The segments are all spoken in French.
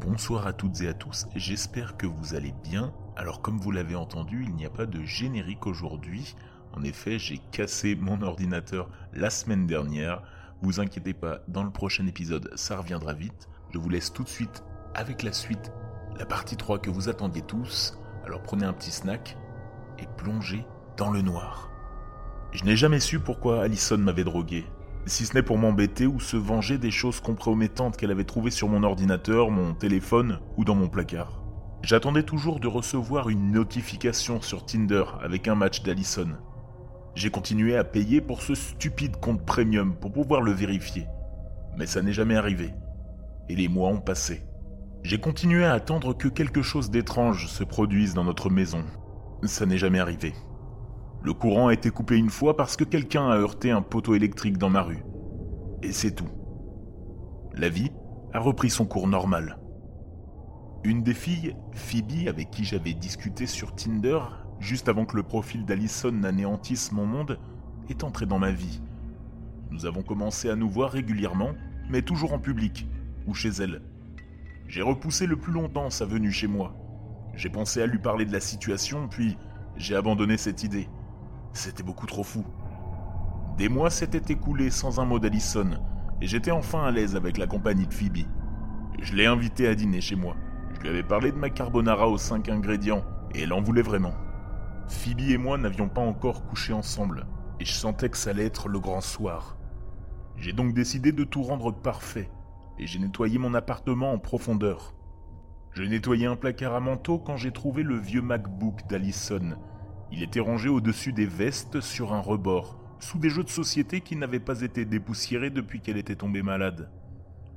Bonsoir à toutes et à tous, j'espère que vous allez bien. Alors comme vous l'avez entendu, il n'y a pas de générique aujourd'hui. En effet, j'ai cassé mon ordinateur la semaine dernière. Vous inquiétez pas, dans le prochain épisode, ça reviendra vite. Je vous laisse tout de suite avec la suite, la partie 3 que vous attendiez tous. Alors prenez un petit snack et plongez dans le noir. Je n'ai jamais su pourquoi Allison m'avait drogué si ce n'est pour m'embêter ou se venger des choses compromettantes qu'elle avait trouvées sur mon ordinateur, mon téléphone ou dans mon placard. J'attendais toujours de recevoir une notification sur Tinder avec un match d'Allison. J'ai continué à payer pour ce stupide compte premium pour pouvoir le vérifier. Mais ça n'est jamais arrivé. Et les mois ont passé. J'ai continué à attendre que quelque chose d'étrange se produise dans notre maison. Ça n'est jamais arrivé. Le courant a été coupé une fois parce que quelqu'un a heurté un poteau électrique dans ma rue. Et c'est tout. La vie a repris son cours normal. Une des filles, Phoebe, avec qui j'avais discuté sur Tinder, juste avant que le profil d'Allison n'anéantisse mon monde, est entrée dans ma vie. Nous avons commencé à nous voir régulièrement, mais toujours en public, ou chez elle. J'ai repoussé le plus longtemps sa venue chez moi. J'ai pensé à lui parler de la situation, puis j'ai abandonné cette idée. C'était beaucoup trop fou. Des mois s'étaient écoulés sans un mot d'Allison, et j'étais enfin à l'aise avec la compagnie de Phoebe. Je l'ai invitée à dîner chez moi. Je lui avais parlé de ma carbonara aux cinq ingrédients, et elle en voulait vraiment. Phoebe et moi n'avions pas encore couché ensemble, et je sentais que ça allait être le grand soir. J'ai donc décidé de tout rendre parfait, et j'ai nettoyé mon appartement en profondeur. Je nettoyais un placard à manteau quand j'ai trouvé le vieux MacBook d'Allison, il était rangé au-dessus des vestes sur un rebord, sous des jeux de société qui n'avaient pas été dépoussiérés depuis qu'elle était tombée malade.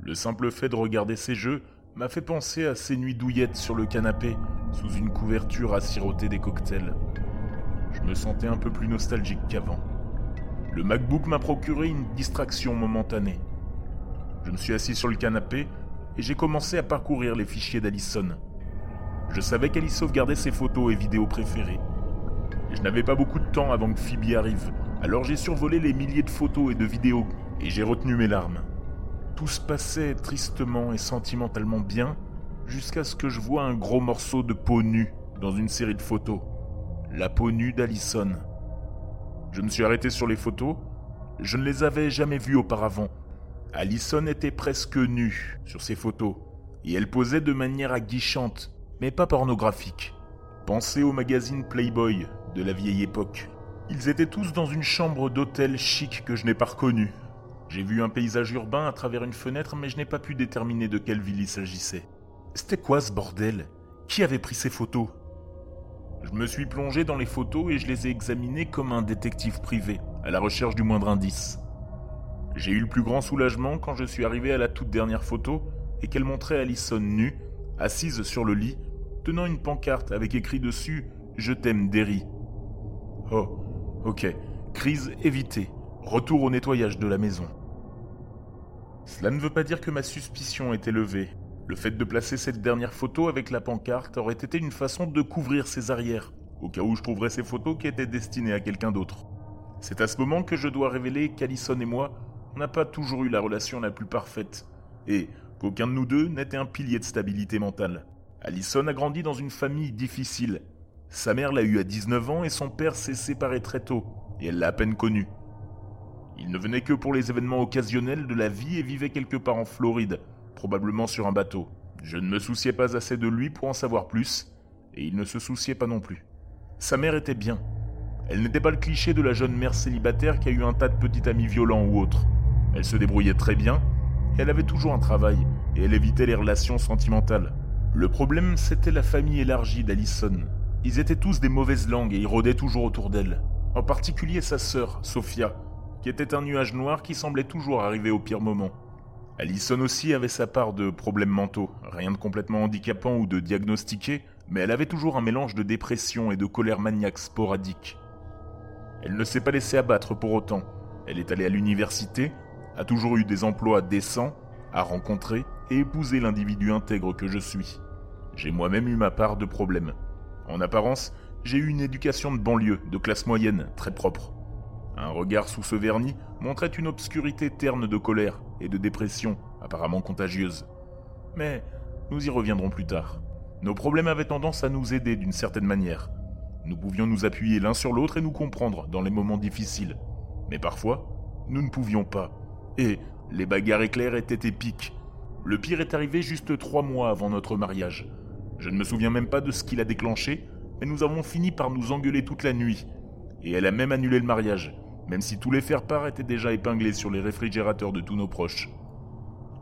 Le simple fait de regarder ces jeux m'a fait penser à ces nuits douillettes sur le canapé, sous une couverture à siroter des cocktails. Je me sentais un peu plus nostalgique qu'avant. Le MacBook m'a procuré une distraction momentanée. Je me suis assis sur le canapé et j'ai commencé à parcourir les fichiers d'Allison. Je savais qu'elle y sauvegardait ses photos et vidéos préférées. Je n'avais pas beaucoup de temps avant que Phoebe arrive, alors j'ai survolé les milliers de photos et de vidéos, et j'ai retenu mes larmes. Tout se passait tristement et sentimentalement bien, jusqu'à ce que je vois un gros morceau de peau nue dans une série de photos. La peau nue d'Allison. Je me suis arrêté sur les photos, je ne les avais jamais vues auparavant. Allison était presque nue sur ces photos, et elle posait de manière aguichante, mais pas pornographique. Pensez au magazine Playboy de la vieille époque. Ils étaient tous dans une chambre d'hôtel chic que je n'ai pas reconnue. J'ai vu un paysage urbain à travers une fenêtre, mais je n'ai pas pu déterminer de quelle ville il s'agissait. C'était quoi ce bordel? Qui avait pris ces photos? Je me suis plongé dans les photos et je les ai examinées comme un détective privé, à la recherche du moindre indice. J'ai eu le plus grand soulagement quand je suis arrivé à la toute dernière photo et qu'elle montrait Alison nue, assise sur le lit, tenant une pancarte avec écrit dessus Je t'aime, Derry. Oh, ok. Crise évitée. Retour au nettoyage de la maison. Cela ne veut pas dire que ma suspicion était levée. Le fait de placer cette dernière photo avec la pancarte aurait été une façon de couvrir ses arrières, au cas où je trouverais ces photos qui étaient destinées à quelqu'un d'autre. C'est à ce moment que je dois révéler qu'Alison et moi, on n'a pas toujours eu la relation la plus parfaite, et qu'aucun de nous deux n'était un pilier de stabilité mentale. Allison a grandi dans une famille difficile. Sa mère l'a eu à 19 ans et son père s'est séparé très tôt, et elle l'a à peine connu. Il ne venait que pour les événements occasionnels de la vie et vivait quelque part en Floride, probablement sur un bateau. Je ne me souciais pas assez de lui pour en savoir plus, et il ne se souciait pas non plus. Sa mère était bien. Elle n'était pas le cliché de la jeune mère célibataire qui a eu un tas de petits amis violents ou autres. Elle se débrouillait très bien, et elle avait toujours un travail, et elle évitait les relations sentimentales. Le problème, c'était la famille élargie d'Alison. Ils étaient tous des mauvaises langues et ils rôdaient toujours autour d'elle. En particulier sa sœur, Sophia, qui était un nuage noir qui semblait toujours arriver au pire moment. Alison aussi avait sa part de problèmes mentaux, rien de complètement handicapant ou de diagnostiqué, mais elle avait toujours un mélange de dépression et de colère maniaque sporadique. Elle ne s'est pas laissée abattre pour autant. Elle est allée à l'université, a toujours eu des emplois décents, a rencontré et épousé l'individu intègre que je suis j'ai moi-même eu ma part de problèmes. En apparence, j'ai eu une éducation de banlieue, de classe moyenne, très propre. Un regard sous ce vernis montrait une obscurité terne de colère et de dépression, apparemment contagieuse. Mais nous y reviendrons plus tard. Nos problèmes avaient tendance à nous aider d'une certaine manière. Nous pouvions nous appuyer l'un sur l'autre et nous comprendre dans les moments difficiles. Mais parfois, nous ne pouvions pas. Et les bagarres éclairs étaient épiques. Le pire est arrivé juste trois mois avant notre mariage. Je ne me souviens même pas de ce qui l'a déclenché, mais nous avons fini par nous engueuler toute la nuit. Et elle a même annulé le mariage, même si tous les faire-part étaient déjà épinglés sur les réfrigérateurs de tous nos proches.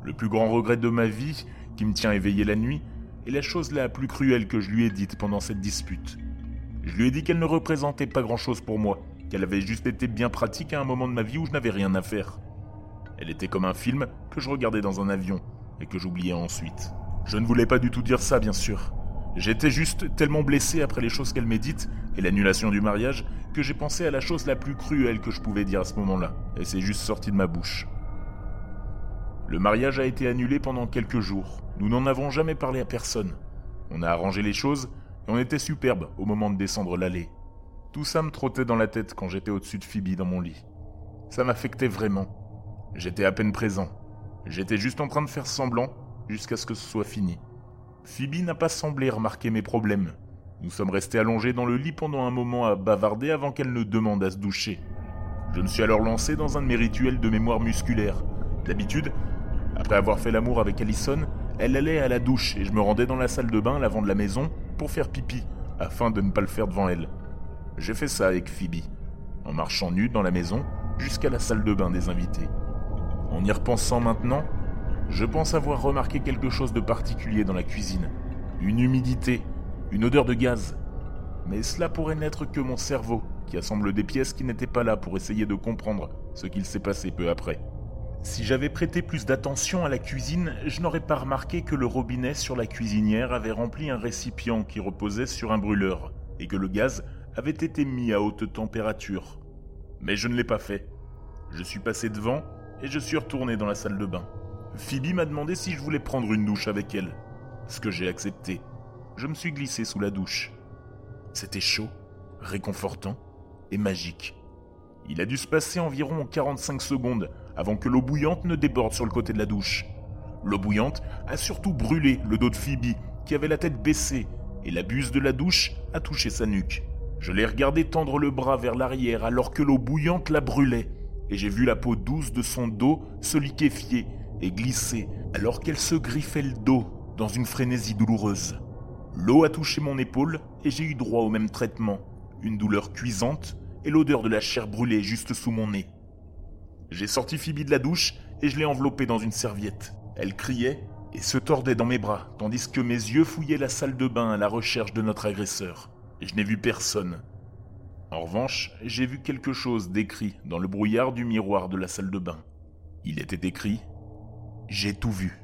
Le plus grand regret de ma vie, qui me tient éveillé la nuit, est la chose la plus cruelle que je lui ai dite pendant cette dispute. Je lui ai dit qu'elle ne représentait pas grand-chose pour moi, qu'elle avait juste été bien pratique à un moment de ma vie où je n'avais rien à faire. Elle était comme un film que je regardais dans un avion et que j'oubliais ensuite. Je ne voulais pas du tout dire ça, bien sûr. J'étais juste tellement blessé après les choses qu'elle m'ait dites et l'annulation du mariage que j'ai pensé à la chose la plus cruelle que je pouvais dire à ce moment-là, et c'est juste sorti de ma bouche. Le mariage a été annulé pendant quelques jours. Nous n'en avons jamais parlé à personne. On a arrangé les choses et on était superbe au moment de descendre l'allée. Tout ça me trottait dans la tête quand j'étais au-dessus de Phoebe dans mon lit. Ça m'affectait vraiment. J'étais à peine présent. J'étais juste en train de faire semblant jusqu'à ce que ce soit fini. Phoebe n'a pas semblé remarquer mes problèmes. Nous sommes restés allongés dans le lit pendant un moment à bavarder avant qu'elle ne demande à se doucher. Je me suis alors lancé dans un de mes rituels de mémoire musculaire. D'habitude, après avoir fait l'amour avec Allison, elle allait à la douche et je me rendais dans la salle de bain l'avant de la maison pour faire pipi, afin de ne pas le faire devant elle. J'ai fait ça avec Phoebe, en marchant nu dans la maison jusqu'à la salle de bain des invités. En y repensant maintenant, je pense avoir remarqué quelque chose de particulier dans la cuisine. Une humidité, une odeur de gaz. Mais cela pourrait n'être que mon cerveau, qui assemble des pièces qui n'étaient pas là pour essayer de comprendre ce qu'il s'est passé peu après. Si j'avais prêté plus d'attention à la cuisine, je n'aurais pas remarqué que le robinet sur la cuisinière avait rempli un récipient qui reposait sur un brûleur, et que le gaz avait été mis à haute température. Mais je ne l'ai pas fait. Je suis passé devant et je suis retourné dans la salle de bain. Phoebe m'a demandé si je voulais prendre une douche avec elle, ce que j'ai accepté. Je me suis glissé sous la douche. C'était chaud, réconfortant et magique. Il a dû se passer environ 45 secondes avant que l'eau bouillante ne déborde sur le côté de la douche. L'eau bouillante a surtout brûlé le dos de Phoebe, qui avait la tête baissée, et la buse de la douche a touché sa nuque. Je l'ai regardé tendre le bras vers l'arrière alors que l'eau bouillante la brûlait, et j'ai vu la peau douce de son dos se liquéfier et glisser alors qu'elle se griffait le dos dans une frénésie douloureuse. L'eau a touché mon épaule et j'ai eu droit au même traitement, une douleur cuisante et l'odeur de la chair brûlée juste sous mon nez. J'ai sorti Phoebe de la douche et je l'ai enveloppée dans une serviette. Elle criait et se tordait dans mes bras, tandis que mes yeux fouillaient la salle de bain à la recherche de notre agresseur. Et je n'ai vu personne. En revanche, j'ai vu quelque chose d'écrit dans le brouillard du miroir de la salle de bain. Il était écrit J'ai tout vu.